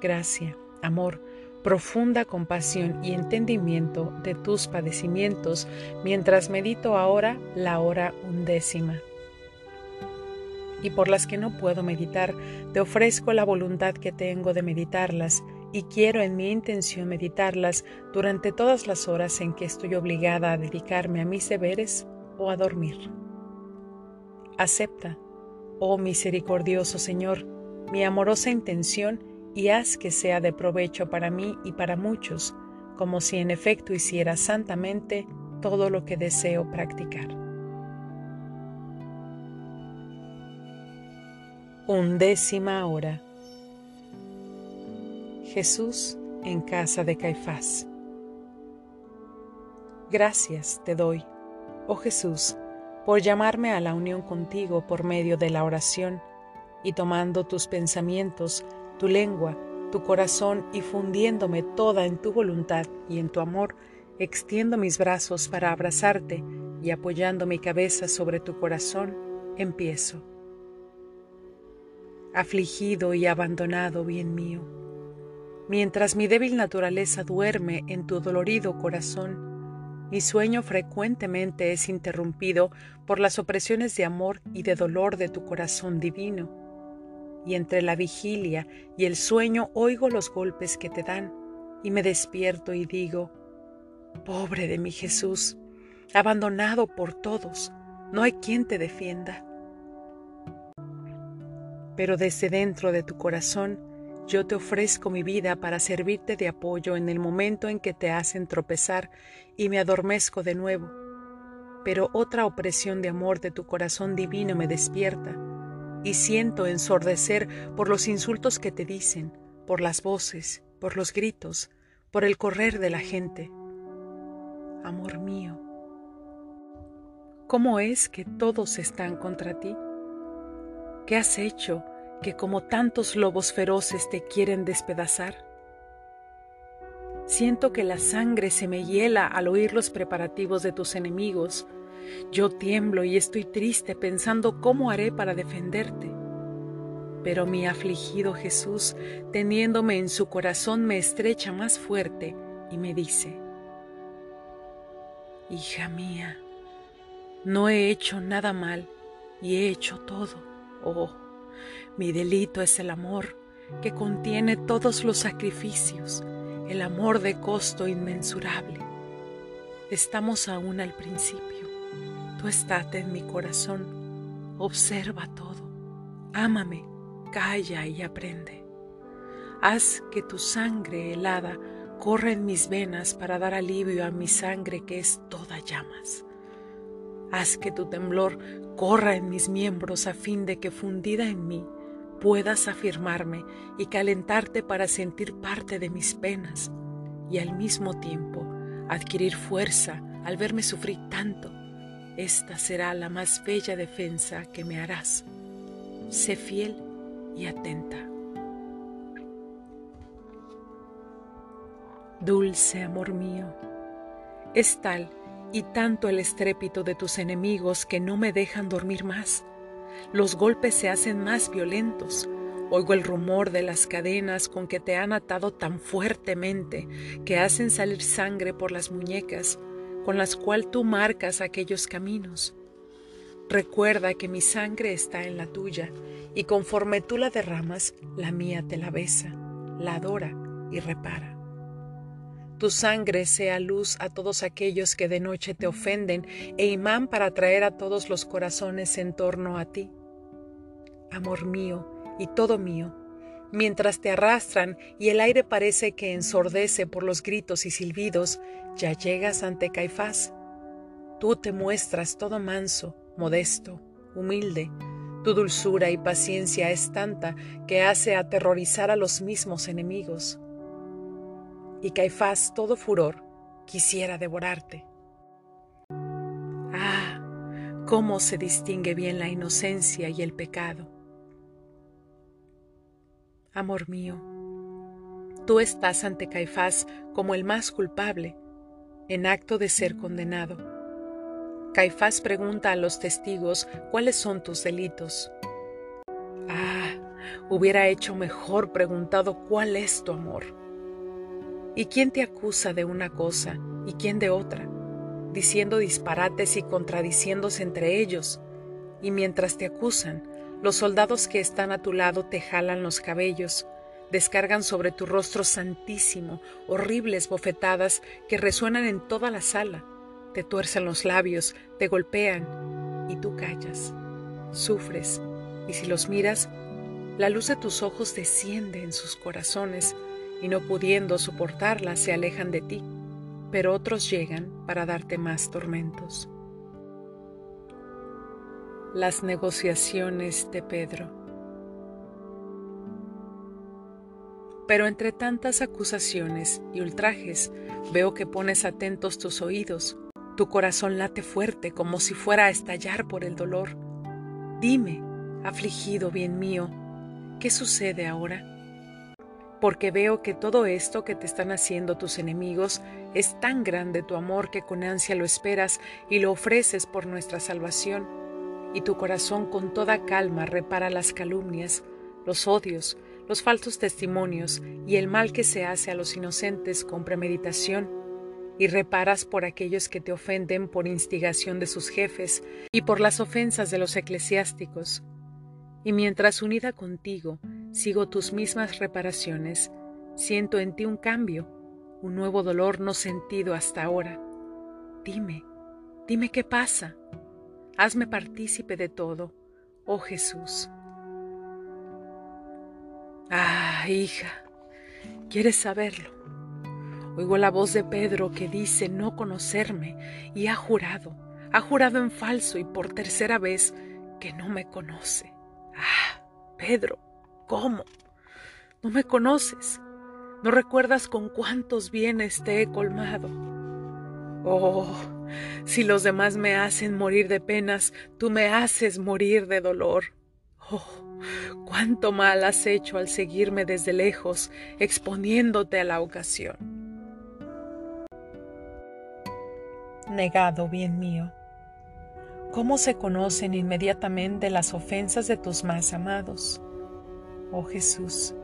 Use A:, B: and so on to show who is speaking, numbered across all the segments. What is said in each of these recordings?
A: gracia, amor, profunda compasión y entendimiento de tus padecimientos mientras medito ahora la hora undécima. Y por las que no puedo meditar, te ofrezco la voluntad que tengo de meditarlas y quiero en mi intención meditarlas durante todas las horas en que estoy obligada a dedicarme a mis deberes o a dormir. Acepta, oh misericordioso Señor, mi amorosa intención y haz que sea de provecho para mí y para muchos, como si en efecto hiciera santamente todo lo que deseo practicar. Undécima hora. Jesús en casa de Caifás. Gracias te doy, oh Jesús, por llamarme a la unión contigo por medio de la oración y tomando tus pensamientos tu lengua, tu corazón y fundiéndome toda en tu voluntad y en tu amor, extiendo mis brazos para abrazarte y apoyando mi cabeza sobre tu corazón, empiezo. Afligido y abandonado, bien mío, mientras mi débil naturaleza duerme en tu dolorido corazón, mi sueño frecuentemente es interrumpido por las opresiones de amor y de dolor de tu corazón divino y entre la vigilia y el sueño oigo los golpes que te dan y me despierto y digo, pobre de mi Jesús, abandonado por todos, no hay quien te defienda. Pero desde dentro de tu corazón yo te ofrezco mi vida para servirte de apoyo en el momento en que te hacen tropezar y me adormezco de nuevo. Pero otra opresión de amor de tu corazón divino me despierta y siento ensordecer por los insultos que te dicen, por las voces, por los gritos, por el correr de la gente. Amor mío, ¿cómo es que todos están contra ti? ¿Qué has hecho que como tantos lobos feroces te quieren despedazar? Siento que la sangre se me hiela al oír los preparativos de tus enemigos, yo tiemblo y estoy triste pensando cómo haré para defenderte. Pero mi afligido Jesús, teniéndome en su corazón, me estrecha más fuerte y me dice, Hija mía, no he hecho nada mal y he hecho todo. Oh, mi delito es el amor que contiene todos los sacrificios, el amor de costo inmensurable. Estamos aún al principio. Tú estate en mi corazón, observa todo, ámame, calla y aprende. Haz que tu sangre helada corra en mis venas para dar alivio a mi sangre que es toda llamas. Haz que tu temblor corra en mis miembros a fin de que fundida en mí puedas afirmarme y calentarte para sentir parte de mis penas y al mismo tiempo adquirir fuerza al verme sufrir tanto esta será la más bella defensa que me harás. Sé fiel y atenta. Dulce amor mío, es tal y tanto el estrépito de tus enemigos que no me dejan dormir más. Los golpes se hacen más violentos. Oigo el rumor de las cadenas con que te han atado tan fuertemente que hacen salir sangre por las muñecas con las cuales tú marcas aquellos caminos. Recuerda que mi sangre está en la tuya, y conforme tú la derramas, la mía te la besa, la adora y repara. Tu sangre sea luz a todos aquellos que de noche te ofenden e imán para atraer a todos los corazones en torno a ti. Amor mío y todo mío, mientras te arrastran y el aire parece que ensordece por los gritos y silbidos, ya llegas ante Caifás. Tú te muestras todo manso, modesto, humilde. Tu dulzura y paciencia es tanta que hace aterrorizar a los mismos enemigos. Y Caifás, todo furor, quisiera devorarte. Ah, cómo se distingue bien la inocencia y el pecado. Amor mío, tú estás ante Caifás como el más culpable, en acto de ser condenado Caifás pregunta a los testigos cuáles son tus delitos. Ah, hubiera hecho mejor preguntado cuál es tu amor. ¿Y quién te acusa de una cosa y quién de otra? Diciendo disparates y contradiciéndose entre ellos. Y mientras te acusan, los soldados que están a tu lado te jalan los cabellos, descargan sobre tu rostro santísimo horribles bofetadas que resuenan en toda la sala. Te tuercen los labios, te golpean y tú callas, sufres. Y si los miras, la luz de tus ojos desciende en sus corazones y no pudiendo soportarla se alejan de ti, pero otros llegan para darte más tormentos. Las negociaciones de Pedro. Pero entre tantas acusaciones y ultrajes veo que pones atentos tus oídos tu corazón late fuerte como si fuera a estallar por el dolor. Dime, afligido bien mío, ¿qué sucede ahora? Porque veo que todo esto que te están haciendo tus enemigos es tan grande tu amor que con ansia lo esperas y lo ofreces por nuestra salvación, y tu corazón con toda calma repara las calumnias, los odios, los falsos testimonios y el mal que se hace a los inocentes con premeditación y reparas por aquellos que te ofenden por instigación de sus jefes y por las ofensas de los eclesiásticos. Y mientras unida contigo sigo tus mismas reparaciones, siento en ti un cambio, un nuevo dolor no sentido hasta ahora. Dime, dime qué pasa. Hazme partícipe de todo, oh Jesús. Ah, hija, ¿quieres saberlo? Oigo la voz de Pedro que dice no conocerme y ha jurado, ha jurado en falso y por tercera vez que no me conoce. Ah, Pedro, ¿cómo? No me conoces. No recuerdas con cuántos bienes te he colmado. Oh, si los demás me hacen morir de penas, tú me haces morir de dolor. Oh, cuánto mal has hecho al seguirme desde lejos, exponiéndote a la ocasión. negado, bien mío. ¿Cómo se conocen inmediatamente las ofensas de tus más amados? Oh Jesús,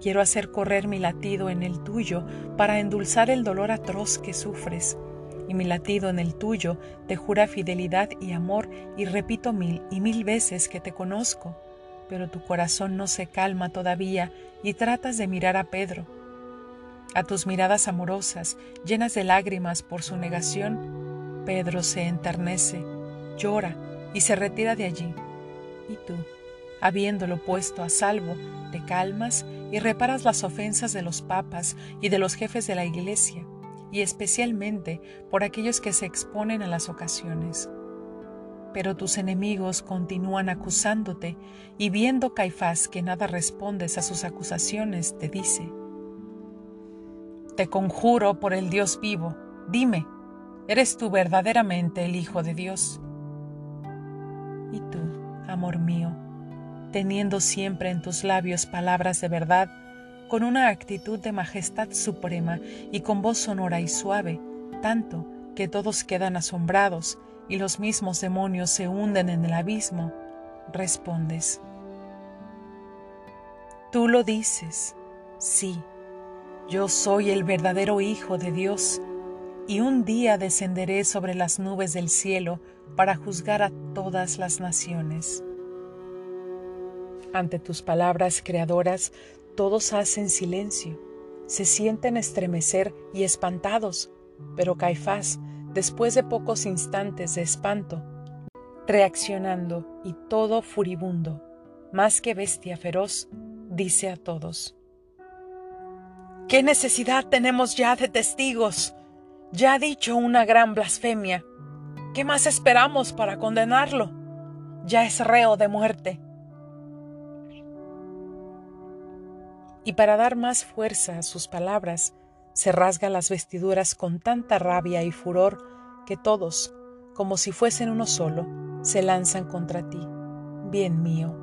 A: quiero hacer correr mi latido en el tuyo para endulzar el dolor atroz que sufres, y mi latido en el tuyo te jura fidelidad y amor y repito mil y mil veces que te conozco, pero tu corazón no se calma todavía y tratas de mirar a Pedro. A tus miradas amorosas, llenas de lágrimas por su negación, Pedro se enternece, llora y se retira de allí. Y tú, habiéndolo puesto a salvo, te calmas y reparas las ofensas de los papas y de los jefes de la iglesia, y especialmente por aquellos que se exponen a las ocasiones. Pero tus enemigos continúan acusándote, y viendo Caifás que nada respondes a sus acusaciones, te dice, te conjuro por el Dios vivo, dime, ¿eres tú verdaderamente el Hijo de Dios? Y tú, amor mío, teniendo siempre en tus labios palabras de verdad, con una actitud de majestad suprema y con voz sonora y suave, tanto que todos quedan asombrados y los mismos demonios se hunden en el abismo, respondes. Tú lo dices, sí, yo soy el verdadero Hijo de Dios, y un día descenderé sobre las nubes del cielo para juzgar a todas las naciones. Ante tus palabras creadoras, todos hacen silencio, se sienten estremecer y espantados, pero Caifás, después de pocos instantes de espanto, reaccionando y todo furibundo, más que bestia feroz, dice a todos, ¿Qué necesidad tenemos ya de testigos? Ya ha dicho una gran blasfemia. ¿Qué más esperamos para condenarlo? Ya es reo de muerte. Y para dar más fuerza a sus palabras, se rasga las vestiduras con tanta rabia y furor que todos, como si fuesen uno solo, se lanzan contra ti, bien mío.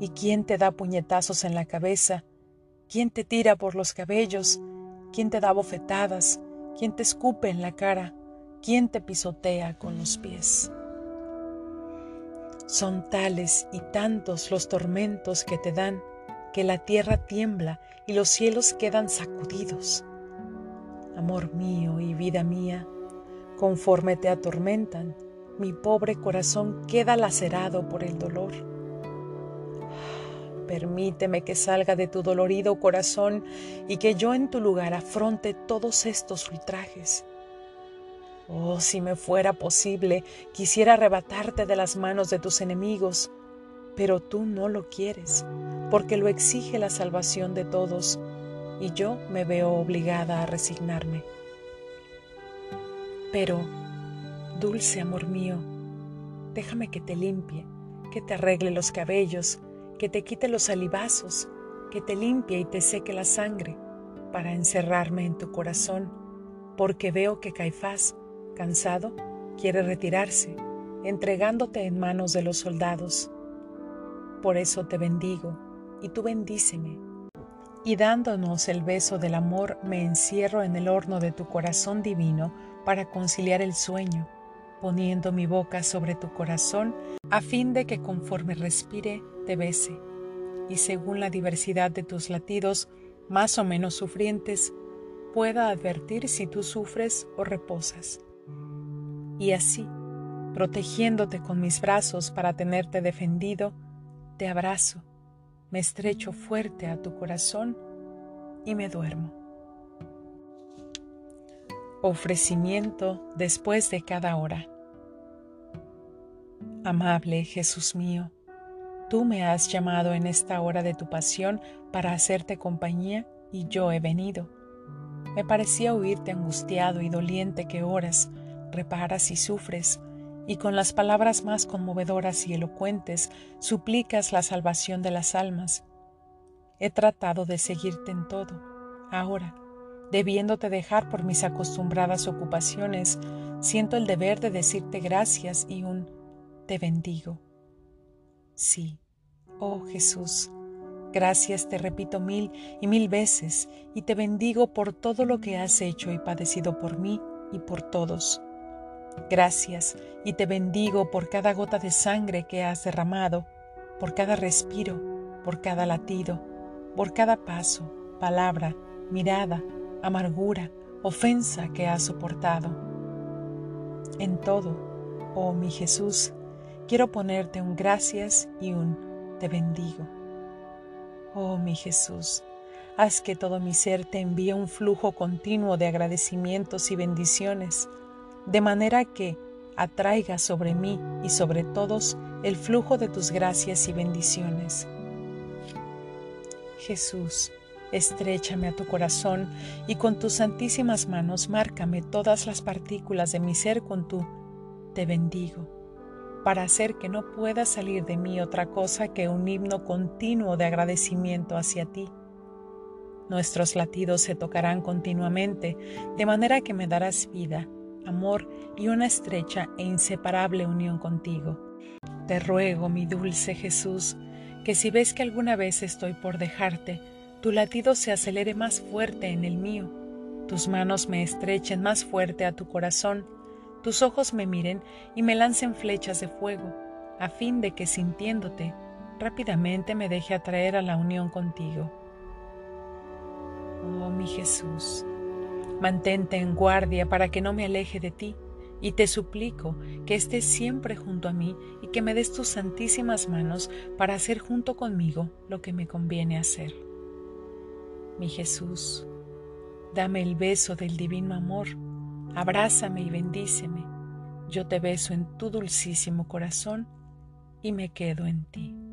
A: ¿Y quién te da puñetazos en la cabeza? ¿Quién te tira por los cabellos? ¿Quién te da bofetadas? ¿Quién te escupe en la cara? ¿Quién te pisotea con los pies? Son tales y tantos los tormentos que te dan que la tierra tiembla y los cielos quedan sacudidos. Amor mío y vida mía, conforme te atormentan, mi pobre corazón queda lacerado por el dolor. Permíteme que salga de tu dolorido corazón y que yo en tu lugar afronte todos estos ultrajes. Oh, si me fuera posible, quisiera arrebatarte de las manos de tus enemigos, pero tú no lo quieres, porque lo exige la salvación de todos, y yo me veo obligada a resignarme. Pero, dulce amor mío, déjame que te limpie, que te arregle los cabellos, que te quite los salivazos, que te limpie y te seque la sangre, para encerrarme en tu corazón, porque veo que Caifás, cansado, quiere retirarse, entregándote en manos de los soldados. Por eso te bendigo, y tú bendíceme. Y dándonos el beso del amor, me encierro en el horno de tu corazón divino para conciliar el sueño, poniendo mi boca sobre tu corazón, a fin de que conforme respire, te bese, y según la diversidad de tus latidos, más o menos sufrientes, pueda advertir si tú sufres o reposas. Y así, protegiéndote con mis brazos para tenerte defendido, te abrazo, me estrecho fuerte a tu corazón y me duermo. Ofrecimiento después de cada hora. Amable Jesús mío, tú me has llamado en esta hora de tu pasión para hacerte compañía y yo he venido. Me parecía oírte angustiado y doliente que oras, reparas y sufres, y con las palabras más conmovedoras y elocuentes suplicas la salvación de las almas. He tratado de seguirte en todo. Ahora, debiéndote dejar por mis acostumbradas ocupaciones, siento el deber de decirte gracias y un te bendigo. Sí, oh Jesús, gracias te repito mil y mil veces y te bendigo por todo lo que has hecho y padecido por mí y por todos Gracias y te bendigo por cada gota de sangre que has derramado, por cada respiro, por cada latido, por cada paso, palabra, mirada, amargura, ofensa que has soportado. En todo, oh mi Jesús, quiero ponerte un gracias y un te bendigo. Oh mi Jesús, haz que todo mi ser te envíe un flujo continuo de agradecimientos y bendiciones de manera que atraiga sobre mí y sobre todos el flujo de tus gracias y bendiciones. Jesús, estréchame a tu corazón y con tus santísimas manos márcame todas las partículas de mi ser con tu te bendigo, para hacer que no pueda salir de mí otra cosa que un himno continuo de agradecimiento hacia ti. Nuestros latidos se tocarán continuamente, de manera que me darás vida amor y una estrecha e inseparable unión contigo. Te ruego, mi dulce Jesús, que si ves que alguna vez estoy por dejarte, tu latido se acelere más fuerte en el mío, tus manos me estrechen más fuerte a tu corazón, tus ojos me miren y me lancen flechas de fuego, a fin de que sintiéndote, rápidamente me deje atraer a la unión contigo. Oh mi Jesús, Mantente en guardia para que no me aleje de ti, y te suplico que estés siempre junto a mí y que me des tus santísimas manos para hacer junto conmigo lo que me conviene hacer. Mi Jesús, dame el beso del divino amor, abrázame y bendíceme. Yo te beso en tu dulcísimo corazón y me quedo en ti.